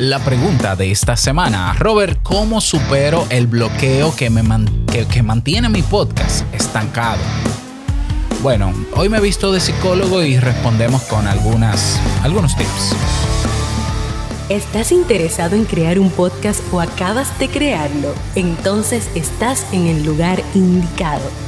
la pregunta de esta semana. Robert, ¿cómo supero el bloqueo que, me que, mantiene mi podcast estancado? Bueno, hoy me he visto de psicólogo y respondemos con algunas, algunos tips. ¿Estás interesado en crear un podcast o acabas de crearlo? Entonces estás en el lugar indicado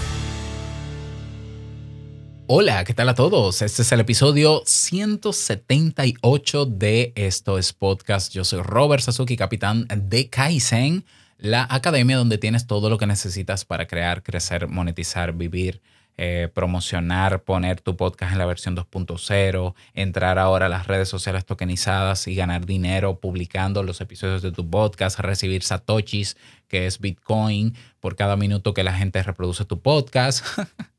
Hola, ¿qué tal a todos? Este es el episodio 178 de Esto es Podcast. Yo soy Robert Sasuki, capitán de Kaizen, la academia donde tienes todo lo que necesitas para crear, crecer, monetizar, vivir, eh, promocionar, poner tu podcast en la versión 2.0, entrar ahora a las redes sociales tokenizadas y ganar dinero publicando los episodios de tu podcast, recibir satoshis, que es Bitcoin, por cada minuto que la gente reproduce tu podcast.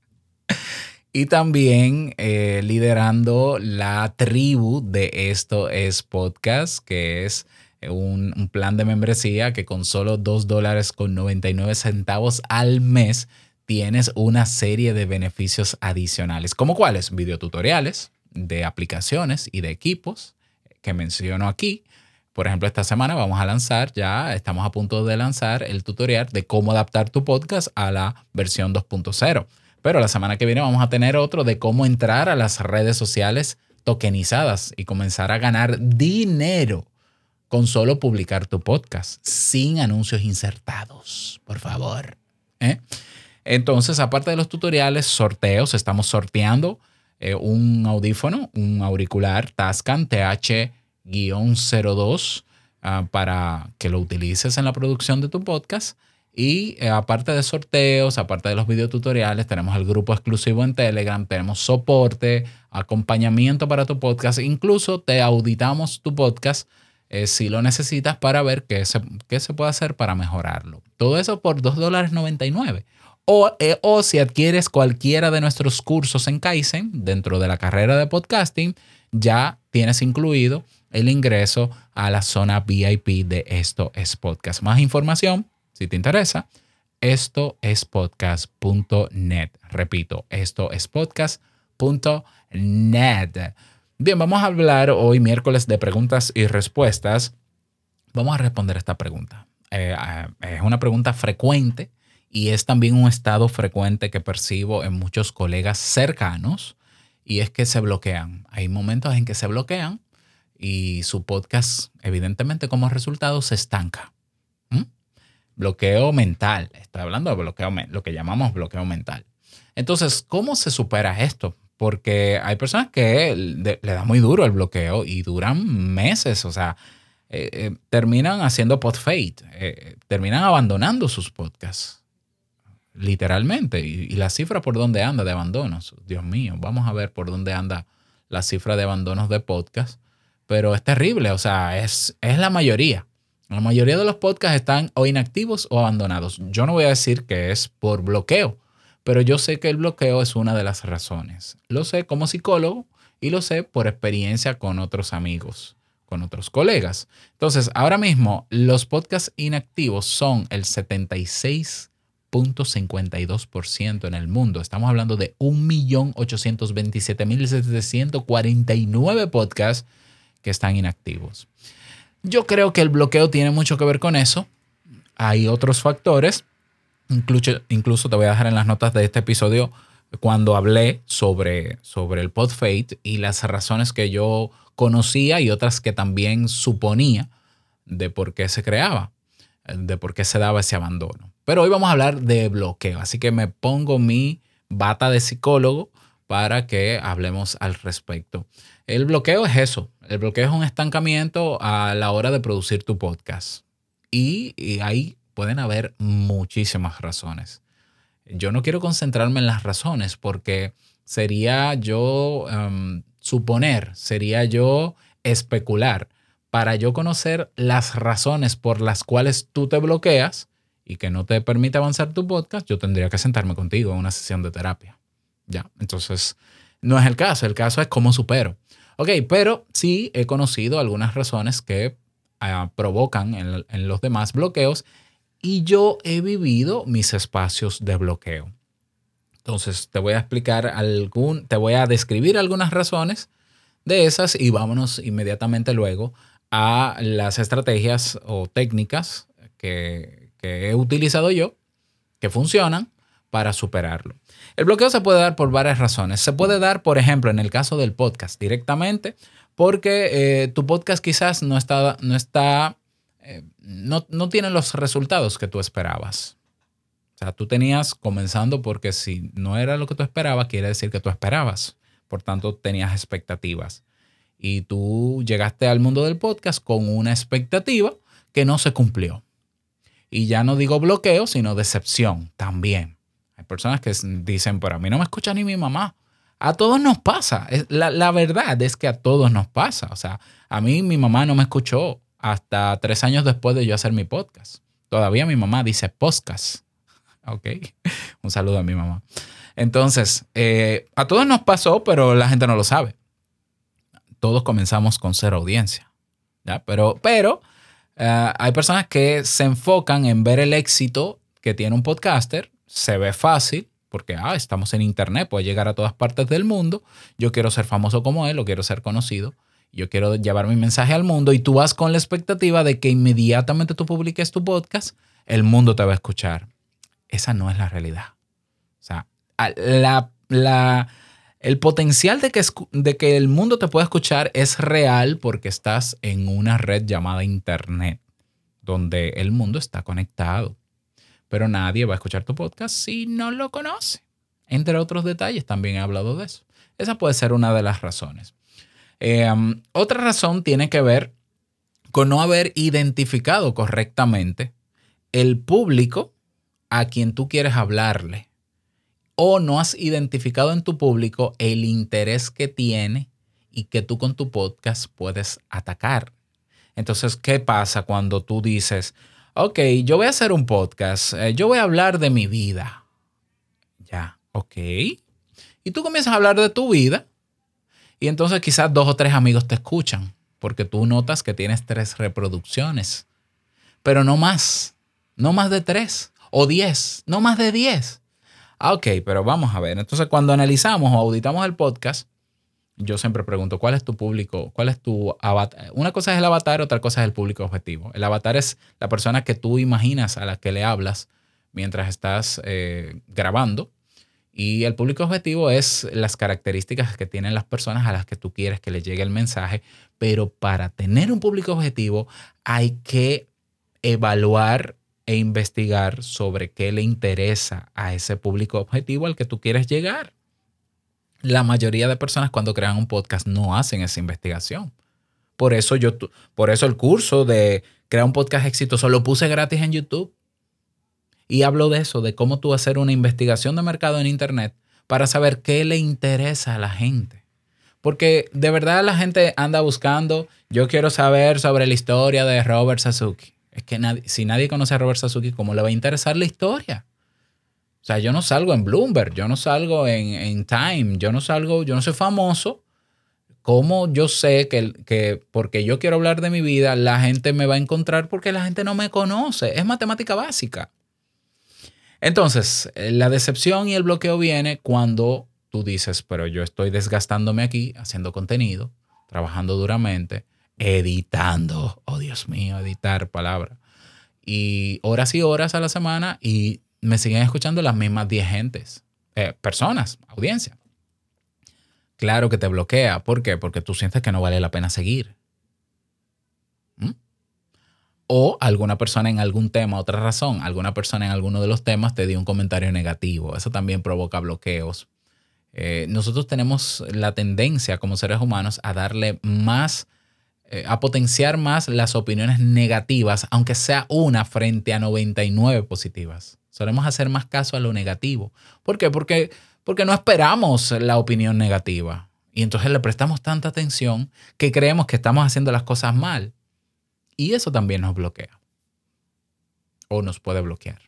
Y también eh, liderando la tribu de Esto es Podcast, que es un, plan de membresía que con solo 2 dólares con 99 centavos al mes tienes una serie de beneficios adicionales, como cuáles, videotutoriales de aplicaciones y de equipos que menciono aquí. Por ejemplo, esta semana vamos a lanzar, ya estamos a punto de lanzar el tutorial de cómo adaptar tu podcast a la versión 2.0. Pero la semana que viene vamos a tener otro de cómo entrar a las redes sociales tokenizadas y comenzar a ganar dinero con solo publicar tu podcast, sin anuncios insertados, por favor. ¿eh? Entonces, aparte de los tutoriales, sorteos, estamos sorteando eh, un audífono, un auricular Tascam TH-02 ah, para que lo utilices en la producción de tu podcast. Y eh, aparte de sorteos, aparte de los videotutoriales, tenemos el grupo exclusivo en Telegram, tenemos soporte, acompañamiento para tu podcast, incluso te auditamos tu podcast eh, si lo necesitas para ver qué se, qué se puede hacer para mejorarlo. Todo eso por $2.99. O, eh, o si adquieres cualquiera de nuestros cursos en Kaizen dentro de la carrera de podcasting, ya tienes incluido el ingreso a la zona VIP de Esto es Podcast. Más información si te interesa, esto es podcast.net. Repito, esto es podcast.net. Bien, vamos a hablar hoy miércoles de preguntas y respuestas. Vamos a responder esta pregunta. Eh, eh, es una pregunta frecuente y es también un estado frecuente que percibo en muchos colegas cercanos y es que se bloquean. Hay momentos en que se bloquean y su podcast, evidentemente, como resultado, se estanca bloqueo mental. Estoy hablando de bloqueo, lo que llamamos bloqueo mental. Entonces, ¿cómo se supera esto? Porque hay personas que le, da muy duro el bloqueo y duran meses, o sea, eh, eh, terminan haciendo pod-fade, eh, terminan abandonando sus podcasts, literalmente. Y, y, la cifra por dónde anda de abandonos, Dios mío, vamos a ver por dónde anda la cifra de abandonos de podcast, pero es terrible, o sea, es, es la mayoría. La mayoría de los podcasts están o inactivos o abandonados. Yo no voy a decir que es por bloqueo, pero yo sé que el bloqueo es una de las razones. Lo sé como psicólogo y lo sé por experiencia con otros amigos, con otros colegas. Entonces, ahora mismo los podcasts inactivos son el 76.52% en el mundo. Estamos hablando de 1.827.749 podcasts que están inactivos. Yo creo que el bloqueo tiene mucho que ver con eso. Hay otros factores. Incluso, incluso te voy a dejar en las notas de este episodio cuando hablé sobre, sobre el pod fate y las razones que yo conocía y otras que también suponía de por qué se creaba, de por qué se daba ese abandono. Pero hoy vamos a hablar de bloqueo, así que me pongo mi bata de psicólogo para que hablemos al respecto. El bloqueo es eso. El bloqueo es un estancamiento a la hora de producir tu podcast. Y, ahí pueden haber muchísimas razones. Yo no quiero concentrarme en las razones porque sería yo em, suponer, sería yo especular, para yo conocer las razones por las cuales tú te bloqueas y que no te permite avanzar tu podcast, yo tendría que sentarme contigo en una sesión de terapia. Ya, entonces no es el caso, el caso es cómo supero. Ok, pero sí he conocido algunas razones que ah, provocan en, los demás bloqueos y yo he vivido mis espacios de bloqueo. Entonces te voy a explicar algún, te voy a describir algunas razones de esas y vámonos inmediatamente luego a las estrategias o técnicas que, he utilizado yo, que funcionan para superarlo. El bloqueo se puede dar por varias razones. Se puede dar, por ejemplo, en el caso del podcast directamente, porque eh, tu podcast quizás no está, no está, eh, no, no tiene los resultados que tú esperabas. O sea, tú tenías comenzando porque si no era lo que tú esperabas, quiere decir que tú esperabas. Por tanto, tenías expectativas y tú llegaste al mundo del podcast con una expectativa que no se cumplió. Y ya no digo bloqueo, sino decepción también. Personas que dicen, pero a mí no me escucha ni mi mamá. A todos nos pasa. La, la verdad es que a todos nos pasa. O sea, a mí mi mamá no me escuchó hasta tres años después de yo hacer mi podcast. Todavía mi mamá dice podcast. Ok. Un saludo a mi mamá. Entonces, eh, a todos nos pasó, pero la gente no lo sabe todos comenzamos con cero audiencia. ¿ya? Pero, pero eh, hay personas que se enfocan en ver el éxito que tiene un podcaster, se ve fácil, porque ah, estamos en internet, puede llegar a todas partes del mundo, yo quiero ser famoso como él o quiero ser conocido, yo quiero llevar mi mensaje al mundo y tú vas con la expectativa de que inmediatamente tú publiques tu podcast, el mundo te va a escuchar. Esa no es la realidad. O sea, la, la, el potencial de que, de que el mundo te pueda escuchar es real porque estás en una red llamada Internet, donde el mundo está conectado. Pero nadie va a escuchar tu podcast si no lo conoce. Entre otros detalles, también he hablado de eso. Esa puede ser una de las razones. Em, otra razón tiene que ver con no haber identificado correctamente el público a quien tú quieres hablarle o no has identificado en tu público el interés que tiene y que tú con tu podcast puedes atacar. Entonces, ¿qué pasa cuando tú dices, ok, yo voy a hacer un podcast, eh, yo voy a hablar de mi vida? Ya, ok. Y tú comienzas a hablar de tu vida y entonces quizás dos o tres amigos te escuchan porque tú notas que tienes tres reproducciones, pero no más, no más de tres o diez, no más de diez. Ah, ok, pero vamos a ver. Entonces, cuando analizamos o auditamos el podcast, yo siempre pregunto, ¿cuál es tu público? ¿Cuál es tu avatar? Una cosa es el avatar, otra cosa es el público objetivo. El avatar es la persona que tú imaginas a la que le hablas mientras estás eh, grabando. Y el público objetivo es las características que tienen las personas a las que tú quieres que le llegue el mensaje. Pero para tener un público objetivo hay que evaluar e investigar sobre qué le interesa a ese público objetivo al que tú quieres llegar. La mayoría de personas cuando crean un podcast no hacen esa investigación. Por eso yo, por eso el curso de crear un podcast exitoso lo puse gratis en YouTube. Y hablo de eso, de cómo tú hacer una investigación de mercado en Internet para saber qué le interesa a la gente. Porque de verdad la gente anda buscando, yo quiero saber sobre la historia de Robert Sasuke. Es que si nadie conoce a Robert Sasuke, ¿cómo le va a interesar la historia? O sea, yo no salgo en Bloomberg, yo no salgo en, Time, yo no salgo, yo no soy famoso. ¿Cómo yo sé que, que porque yo quiero hablar de mi vida, la gente me va a encontrar porque la gente no me conoce? Es matemática básica. Entonces, la decepción y el bloqueo viene cuando tú dices, pero yo estoy desgastándome aquí haciendo contenido, trabajando duramente, editando. Oh, Dios mío, editar palabra. Y horas y horas a la semana y me siguen escuchando las mismas 10 gentes, eh, personas, audiencia. Claro que te bloquea. ¿Por qué? Porque tú sientes que no vale la pena seguir. ¿Mm? O alguna persona en algún tema, otra razón, alguna persona en alguno de los temas te dio un comentario negativo. Eso también provoca bloqueos. Eh, nosotros tenemos la tendencia como seres humanos a darle más eh, a potenciar más las opiniones negativas, aunque sea una frente a 99 positivas. Solemos hacer más caso a lo negativo. ¿Por qué? Porque, porque no esperamos la opinión negativa. Y entonces le prestamos tanta atención que creemos que estamos haciendo las cosas mal. Y eso también nos bloquea. O nos puede bloquear.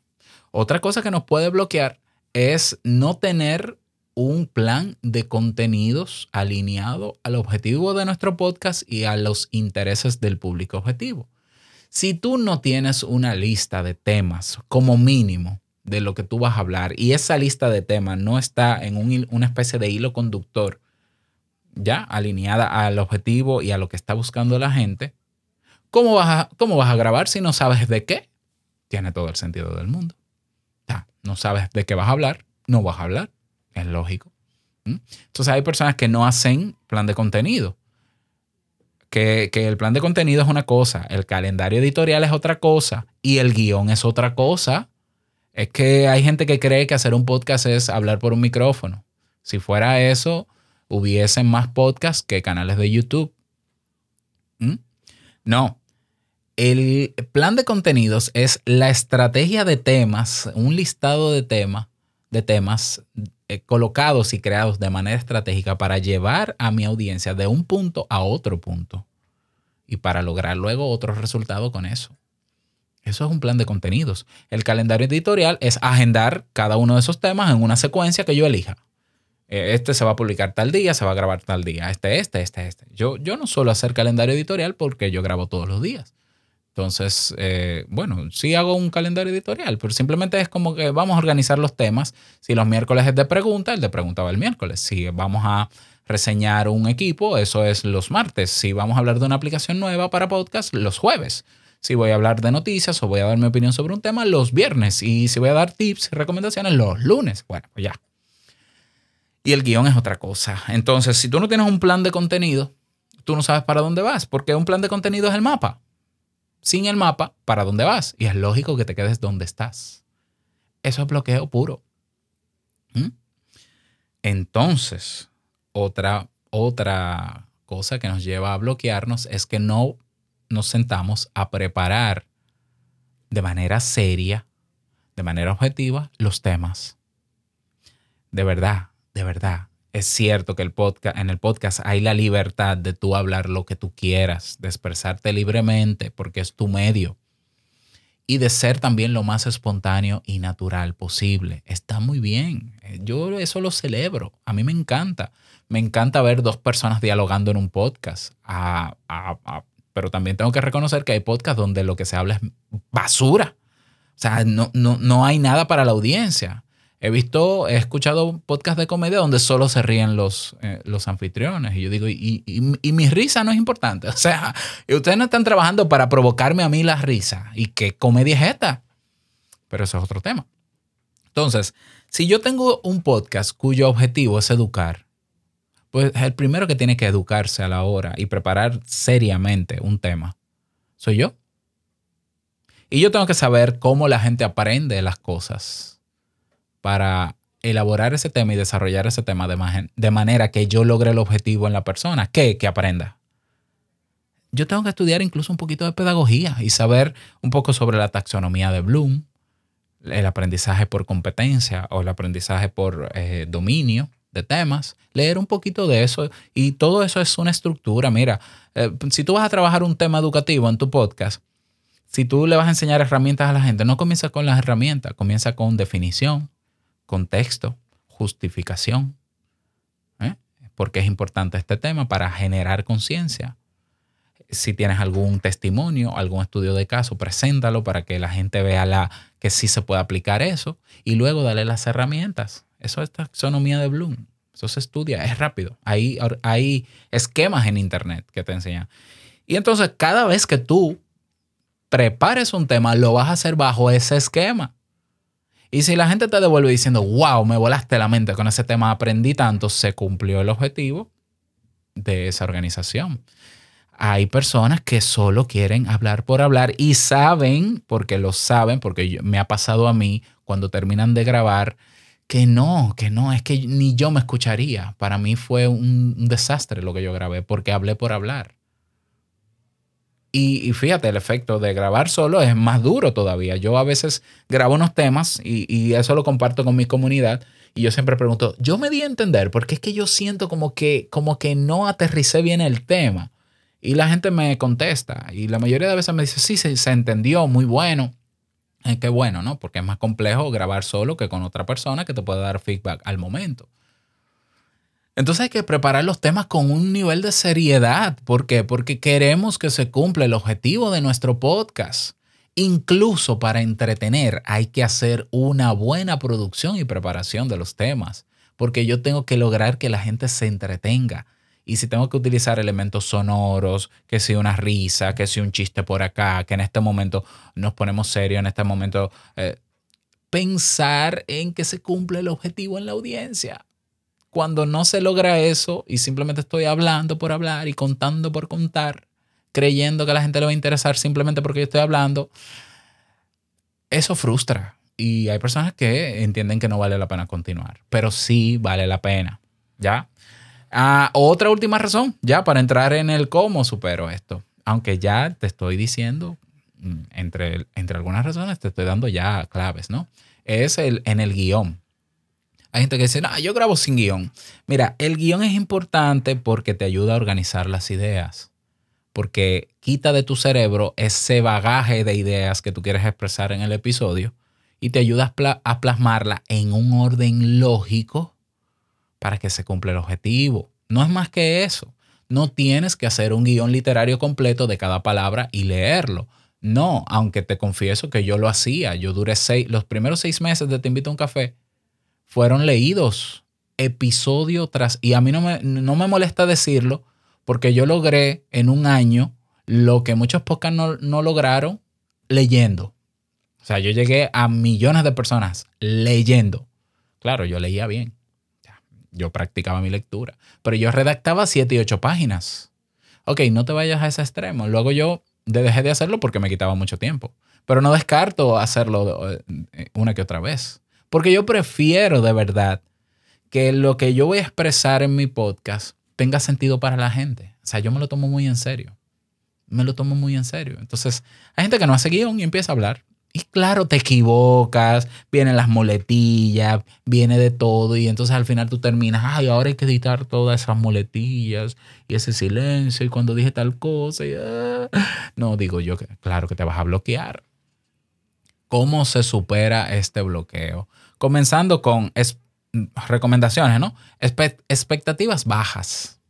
Otra cosa que nos puede bloquear es no tener un plan de contenidos alineado al objetivo de nuestro podcast y a los intereses del público objetivo. Si tú no tienes una lista de temas como mínimo de lo que tú vas a hablar y esa lista de temas no está en una especie de hilo conductor ya alineada al objetivo y a lo que está buscando la gente, ¿cómo vas a, cómo vas a grabar si no sabes de qué? Tiene todo el sentido del mundo. Ya, no sabes de qué vas a hablar, no vas a hablar. Es lógico. Entonces hay personas que no hacen plan de contenido. Que, que, el plan de contenido es una cosa, el calendario editorial es otra cosa y el guion es otra cosa. Es que hay gente que cree que hacer un podcast es hablar por un micrófono. Si fuera eso, hubiesen más podcasts que canales de YouTube. No. El plan de contenidos es la estrategia de temas, un listado de temas, de temas colocados y creados de manera estratégica para llevar a mi audiencia de un punto a otro punto y para lograr luego otro resultado con eso. Eso es un plan de contenidos. El calendario editorial es agendar cada uno de esos temas en una secuencia que yo elija. Eh, este se va a publicar tal día, se va a grabar tal día. Este, este, este, este. Yo, yo no suelo hacer calendario editorial porque yo grabo todos los días. Entonces, eh, bueno, sí hago un calendario editorial, pero simplemente es como que vamos a organizar los temas. Si los miércoles es de pregunta, el de pregunta va el miércoles. Si vamos a reseñar un equipo, eso es los martes. Si vamos a hablar de una aplicación nueva para podcast, los jueves. Si voy a hablar de noticias o voy a dar mi opinión sobre un tema, los viernes. Y si voy a dar tips y recomendaciones, los lunes. Bueno, pues ya. Y el guion es otra cosa. Entonces, si tú no tienes un plan de contenido, tú no sabes para dónde vas, porque un plan de contenido es el mapa sin el mapa para dónde vas. Y es lógico que te quedes donde estás. Eso es bloqueo puro. ¿Mm? Entonces, otra, otra cosa que nos lleva a bloquearnos es que no nos sentamos a preparar de manera seria, de manera objetiva, los temas. De verdad, de verdad es cierto que el podcast, en el podcast hay la libertad de tú hablar lo que tú quieras, de expresarte libremente, porque es tu medio. Y de ser también lo más espontáneo y natural posible. Está muy bien. Yo eso lo celebro. A mí me encanta. Me encanta ver dos personas dialogando en un podcast. pero también tengo que reconocer que hay podcasts donde lo que se habla es basura. O sea, no, no, no hay nada para la audiencia. He visto, he escuchado podcasts de comedia donde solo se ríen los, eh, los anfitriones. Y yo digo, y, y, mi risa no es importante. O sea, ustedes no están trabajando para provocarme a mí la risa. ¿Y qué comedia es esta? Pero eso es otro tema. Entonces, si yo tengo un podcast cuyo objetivo es educar, pues el primero que tiene que educarse a la hora y preparar seriamente un tema soy yo. Y yo tengo que saber cómo la gente aprende las cosas para elaborar ese tema y desarrollar ese tema de, manera que yo logre el objetivo en la persona. ¿Qué? Que aprenda. Yo tengo que estudiar incluso un poquito de pedagogía y saber un poco sobre la taxonomía de Bloom, el aprendizaje por competencia o el aprendizaje por eh, dominio de temas, leer un poquito de eso y todo eso es una estructura. Mira, eh, si tú vas a trabajar un tema educativo en tu podcast, si tú le vas a enseñar herramientas a la gente, no comienza con las herramientas, comienza con definición, contexto, justificación. ¿eh? Porque es importante este tema para generar conciencia. Si tienes algún testimonio, algún estudio de caso, preséntalo para que la gente vea la, que sí se puede aplicar eso y luego dale las herramientas. Eso es taxonomía de Bloom. Eso se estudia, es rápido. Hay, hay esquemas en Internet que te enseñan. Y entonces cada vez que tú prepares un tema, lo vas a hacer bajo ese esquema. Y si la gente te devuelve diciendo, wow, me volaste la mente con ese tema, aprendí tanto, se cumplió el objetivo de esa organización. Hay personas que solo quieren hablar por hablar y saben, porque lo saben, porque me ha pasado a mí cuando terminan de grabar, que no, que no, es que ni yo me escucharía. Para mí fue un desastre lo que yo grabé, porque hablé por hablar. Y, fíjate, el efecto de grabar solo es más duro todavía. Yo a veces grabo unos temas y, eso lo comparto con mi comunidad. Y yo siempre pregunto, yo me di a entender porque es que yo siento como que, como que no aterricé bien el tema. Y la gente me contesta y la mayoría de veces me dice, sí, se, se entendió, muy bueno. Eh, qué bueno, ¿no? Porque es más complejo grabar solo que con otra persona que te puede dar feedback al momento. Entonces hay que preparar los temas con un nivel de seriedad. ¿Por qué? Porque queremos que se cumpla el objetivo de nuestro podcast. Incluso para entretener hay que hacer una buena producción y preparación de los temas, porque yo tengo que lograr que la gente se entretenga. Y si tengo que utilizar elementos sonoros, que sea una risa, que sea un chiste por acá, que en este momento nos ponemos serios, en este momento eh, pensar en que se cumple el objetivo en la audiencia. Cuando no se logra eso y simplemente estoy hablando por hablar y contando por contar, creyendo que a la gente le va a interesar simplemente porque yo estoy hablando, eso frustra. Y hay personas que entienden que no vale la pena continuar, pero sí vale la pena, ¿ya? Ah, otra última razón, ya para entrar en el cómo supero esto. Aunque ya te estoy diciendo, mm, entre, entre algunas razones, te estoy dando ya claves, ¿no? Es el, en el guion. Hay gente que dice, no, yo grabo sin guion. Mira, el guion es importante porque te ayuda a organizar las ideas. Porque quita de tu cerebro ese bagaje de ideas que tú quieres expresar en el episodio y te ayuda a plasmarla en un orden lógico para que se cumpla el objetivo. No es más que eso. No tienes que hacer un guion literario completo de cada palabra y leerlo. No, aunque te confieso que yo lo hacía. Yo duré seis, los primeros seis meses de Te invito a un café fueron leídos episodio tras... Y a mí no me, no me molesta decirlo porque yo logré en un año lo que muchos podcasts no, no lograron leyendo. O sea, yo llegué a millones de personas leyendo. Claro, yo leía bien. Yo practicaba mi lectura. Pero yo redactaba siete y ocho páginas. Ok, no te vayas a ese extremo. Luego yo dejé de hacerlo porque me quitaba mucho tiempo. Pero no descarto hacerlo eh, una que otra vez. Porque yo prefiero de verdad que lo que yo voy a expresar en mi podcast tenga sentido para la gente. O sea, yo me lo tomo muy en serio. Me lo tomo muy en serio. Entonces, hay gente que no hace guion y empieza a hablar. Y claro, te equivocas, vienen las muletillas, viene de todo y entonces al final tú terminas, ay, ahora hay que editar todas esas muletillas y ese silencio y cuando dije tal cosa. Y, ah". No, digo yo claro que te vas a bloquear. ¿Cómo se supera este bloqueo? Comenzando con recomendaciones, ¿no? expectativas bajas.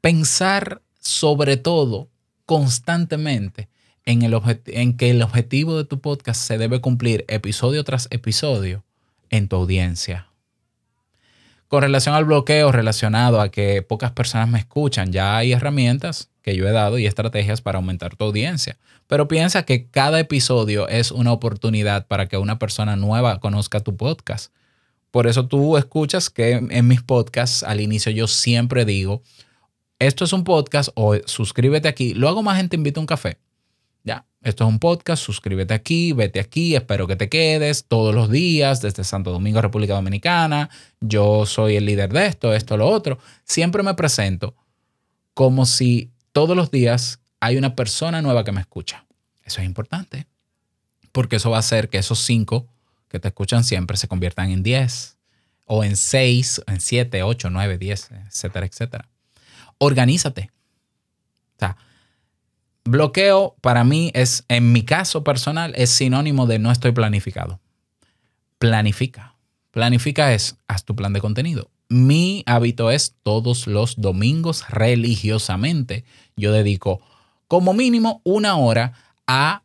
Pensar sobre todo constantemente en, el en que el objetivo de tu podcast se debe cumplir episodio tras episodio en tu audiencia. Con relación al bloqueo relacionado a que pocas personas me escuchan, ya hay herramientas yo he dado y estrategias para aumentar tu audiencia. Pero piensa que cada episodio es una oportunidad para que una persona nueva conozca tu podcast. Por eso tú escuchas que en mis podcasts al inicio yo siempre digo, esto es un podcast o suscríbete aquí. Lo hago más gente invita a un café. Ya, esto es un podcast, suscríbete aquí, vete aquí, espero que te quedes todos los días desde Santo Domingo, República Dominicana. Yo soy el líder de esto, esto, lo otro. Siempre me presento como si todos los días hay una persona nueva que me escucha. Eso es importante, porque eso va a hacer que esos cinco que te escuchan siempre se conviertan en diez, o en seis, en siete, ocho, nueve, diez, etcétera, etcétera. Organízate. O sea, bloqueo para mí es, en mi caso personal, es sinónimo de no estoy planificado. Planifica. Planifica es, haz tu plan de contenido. Mi hábito es todos los domingos religiosamente. Yo dedico como mínimo una hora a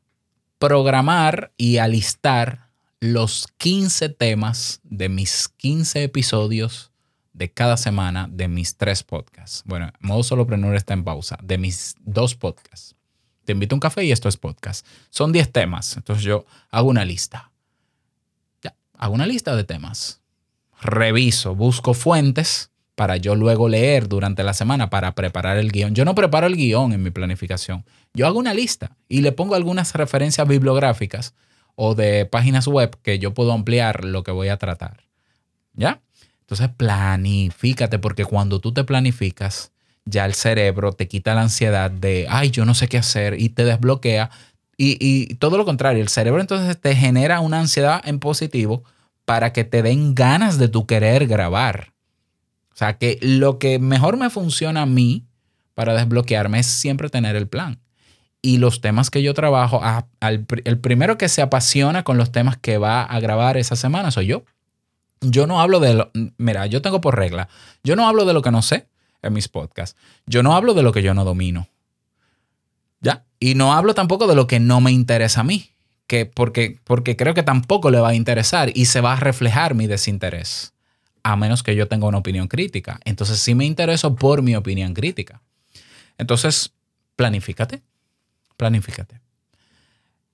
programar y alistar los 15 temas de mis 15 episodios de cada semana de mis tres podcasts. Bueno, modo solopreneur está en pausa, de mis dos podcasts. Te invito a un café y esto es podcast. Son 10 temas, entonces yo hago una lista. Ya, hago una lista de temas reviso, busco fuentes para yo luego leer durante la semana para preparar el guion. Yo no preparo el guion en mi planificación. Yo hago una lista y le pongo algunas referencias bibliográficas o de páginas web que yo puedo ampliar lo que voy a tratar. ¿Ya? Entonces planifícate porque cuando tú te planificas, ya el cerebro te quita la ansiedad de, ay, yo no sé qué hacer y te desbloquea. Y, y todo lo contrario, el cerebro entonces te genera una ansiedad en positivo para que te den ganas de tu querer grabar. O sea, que lo que mejor me funciona a mí para desbloquearme es siempre tener el plan. Y los temas que yo trabajo, el primero que se apasiona con los temas que va a grabar esa semana soy yo. Yo no hablo de lo, mira, yo tengo por regla, yo no hablo de lo que no sé en mis podcasts. Yo no hablo de lo que yo no domino. ¿Ya? Y no hablo tampoco de lo que no me interesa a mí, que porque, porque creo que tampoco le va a interesar y se va a reflejar mi desinterés, a menos que yo tenga una opinión crítica. Entonces sí me intereso por mi opinión crítica. Entonces, planifícate, planifícate.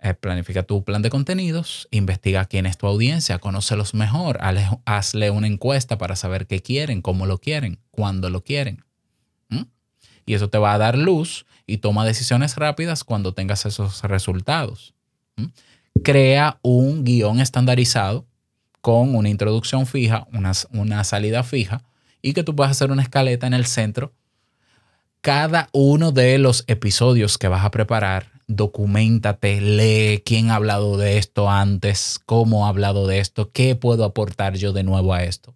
Eh, planifica tu plan de contenidos, investiga quién es tu audiencia, conócelos mejor, hazle una encuesta para saber qué quieren, cómo lo quieren, cuándo lo quieren. Y eso te va a dar luz y toma decisiones rápidas cuando tengas esos resultados. Crea un guion estandarizado con una introducción fija, una, una salida fija y que tú puedas hacer una escaleta en el centro. Cada uno de los episodios que vas a preparar documentate, lee quién ha hablado de esto antes, cómo ha hablado de esto, qué puedo aportar yo de nuevo a esto.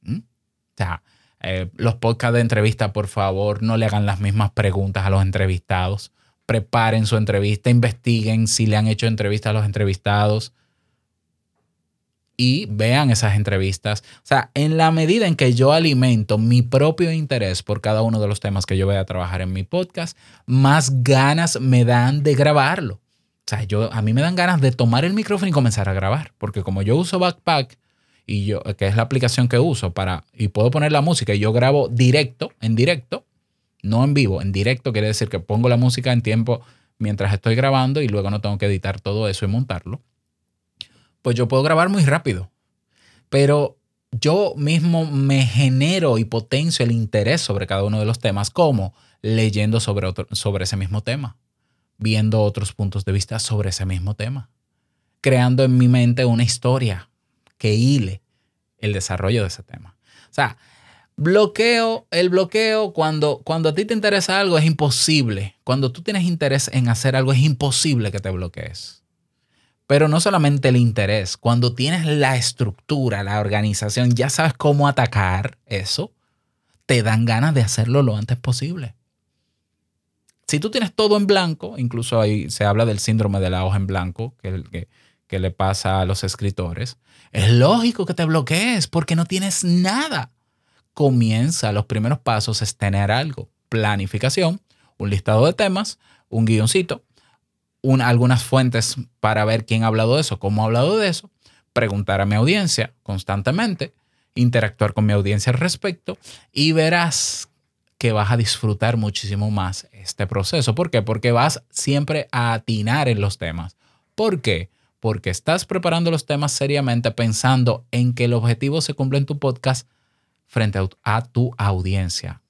¿Mm? O sea, eh, los podcasts de entrevista, por favor, no le hagan las mismas preguntas a los entrevistados. Preparen su entrevista, investiguen si le han hecho entrevista a los entrevistados y vean esas entrevistas. O sea, en la medida en que yo alimento mi propio interés por cada uno de los temas que yo voy a trabajar en mi podcast, más ganas me dan de grabarlo. O sea, yo, a mí me dan ganas de tomar el micrófono y comenzar a grabar, porque como yo uso Backpack, y yo, que es la aplicación que uso para, y puedo poner la música y yo grabo directo, en directo, no en vivo, en directo quiere decir que pongo la música en tiempo mientras estoy grabando y luego no tengo que editar todo eso y montarlo pues yo puedo grabar muy rápido. Pero yo mismo me genero y potencio el interés sobre cada uno de los temas, como leyendo sobre, sobre ese mismo tema, viendo otros puntos de vista sobre ese mismo tema, creando en mi mente una historia que hile el desarrollo de ese tema. O sea, bloqueo, el bloqueo, cuando, cuando a ti te interesa algo es imposible. Cuando tú tienes interés en hacer algo es imposible que te bloquees. Pero no solamente el interés, cuando tienes la estructura, la organización, ya sabes cómo atacar eso, te dan ganas de hacerlo lo antes posible. Si tú tienes todo en blanco, incluso ahí se habla del síndrome de la hoja en blanco que, que, que le pasa a los escritores, es lógico que te bloquees porque no tienes nada. Comienza, los primeros pasos es tener algo, planificación, un listado de temas, un guioncito, algunas fuentes para ver quién ha hablado de eso, cómo ha hablado de eso, preguntar a mi audiencia constantemente, interactuar con mi audiencia al respecto y verás que vas a disfrutar muchísimo más este proceso. ¿Por qué? Porque vas siempre a atinar en los temas. ¿Por qué? Porque estás preparando los temas seriamente pensando en que el objetivo se cumple en tu podcast frente a tu audiencia.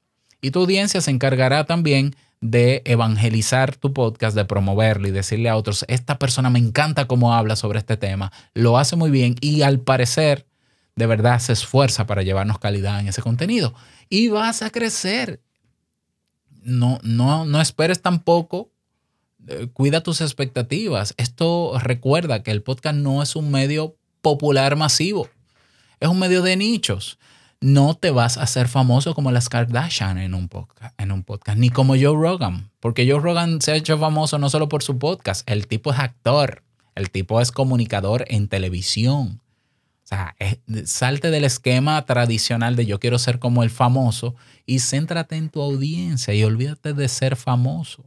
Y tu audiencia se encargará también de evangelizar tu podcast, de promoverlo y decirle a otros, esta persona me encanta cómo habla sobre este tema, lo hace muy bien y al parecer de verdad se esfuerza para llevarnos calidad en ese contenido y vas a crecer. No, no, no esperes tampoco, eh, cuida tus expectativas. Esto recuerda que el podcast no es un medio popular masivo, es un medio de nichos no te vas a hacer famoso como las Kardashian en un, podcast, en un podcast, ni como Joe Rogan, porque Joe Rogan se ha hecho famoso no solo por su podcast, el tipo es actor, el tipo es comunicador en televisión. O sea, salte del esquema tradicional de yo quiero ser como el famoso y céntrate en tu audiencia y olvídate de ser famoso.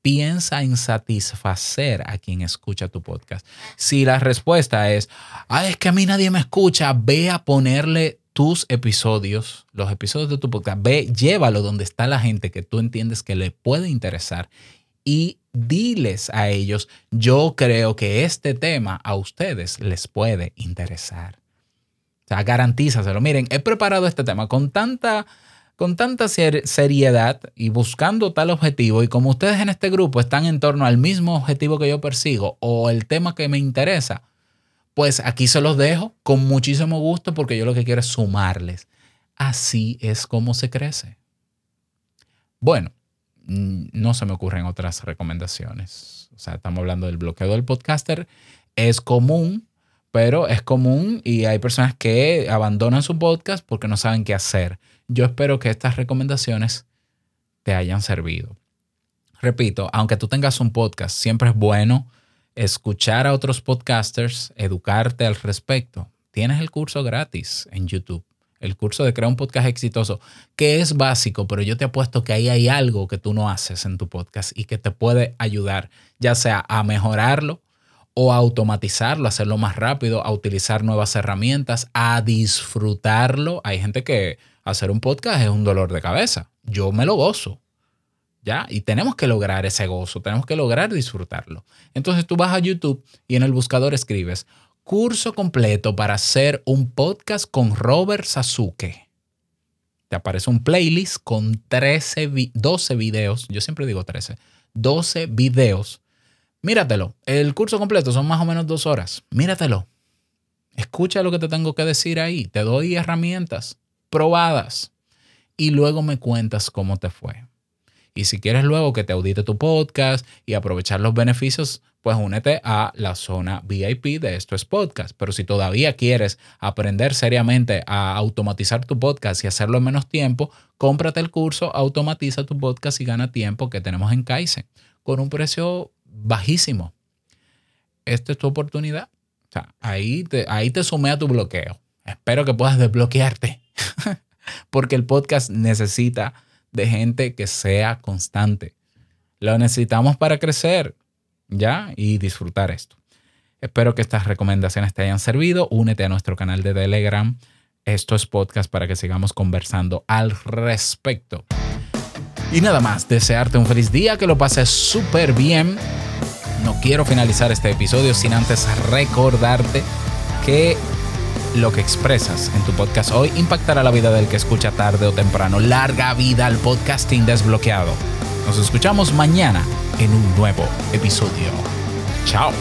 Piensa en satisfacer a quien escucha tu podcast. Si la respuesta es, ah, es que a mí nadie me escucha, ve a ponerle tus episodios, los episodios de tu podcast, ve, llévalo donde está la gente que tú entiendes que le puede interesar y diles a ellos, yo creo que este tema a ustedes les puede interesar. O sea, garantízaselo. Miren, he preparado este tema con tanta, con tanta seriedad y buscando tal objetivo y como ustedes en este grupo están en torno al mismo objetivo que yo persigo o el tema que me interesa, pues aquí se los dejo con muchísimo gusto porque yo lo que quiero es sumarles. Así es como se crece. Bueno, mm, no se me ocurren otras recomendaciones. O sea, estamos hablando del bloqueo del podcaster. Es común, pero es común y hay personas que abandonan su podcast porque no saben qué hacer. Yo espero que estas recomendaciones te hayan servido. Repito, aunque tú tengas un podcast, siempre es bueno escuchar a otros podcasters, educarte al respecto. Tienes el curso gratis en YouTube, el curso de crear un podcast exitoso, que es básico, pero yo te apuesto que ahí hay algo que tú no haces en tu podcast y que te puede ayudar, ya sea a mejorarlo o a automatizarlo, hacerlo más rápido, a utilizar nuevas herramientas, a disfrutarlo. Hay gente que hacer un podcast es un dolor de cabeza. Yo me lo gozo. Y tenemos que lograr ese gozo, tenemos que lograr disfrutarlo. Entonces tú vas a YouTube y en el buscador escribes curso completo para hacer un podcast con Robert Sasuke. Te aparece un playlist con 13, 12 videos, yo siempre digo 13, 12 videos. Míratelo, el curso completo son más o menos dos horas. Míratelo. Escucha lo que te tengo que decir ahí. Te doy herramientas probadas y luego me cuentas cómo te fue. Y si quieres luego que te audite tu podcast y aprovechar los beneficios, pues únete a la zona VIP de Esto es Podcast. Pero si todavía quieres aprender seriamente a automatizar tu podcast y hacerlo en menos tiempo, cómprate el curso Automatiza tu podcast y gana tiempo que tenemos en Kaizen con un precio bajísimo. Esta es tu oportunidad. O sea, ahí te, ahí te sumé a tu bloqueo. Espero que puedas desbloquearte. Porque el podcast necesita de gente que sea constante. Lo necesitamos para crecer, ¿ya? Y disfrutar esto. Espero que estas recomendaciones te hayan servido. Únete a nuestro canal de Telegram. Esto es podcast para que sigamos conversando al respecto. Y nada más, desearte un feliz día, que lo pases súper bien. No quiero finalizar este episodio sin antes recordarte que lo que expresas en tu podcast hoy impactará la vida del que escucha tarde o temprano. Larga vida al podcasting desbloqueado. Nos escuchamos mañana en un nuevo episodio. Chao.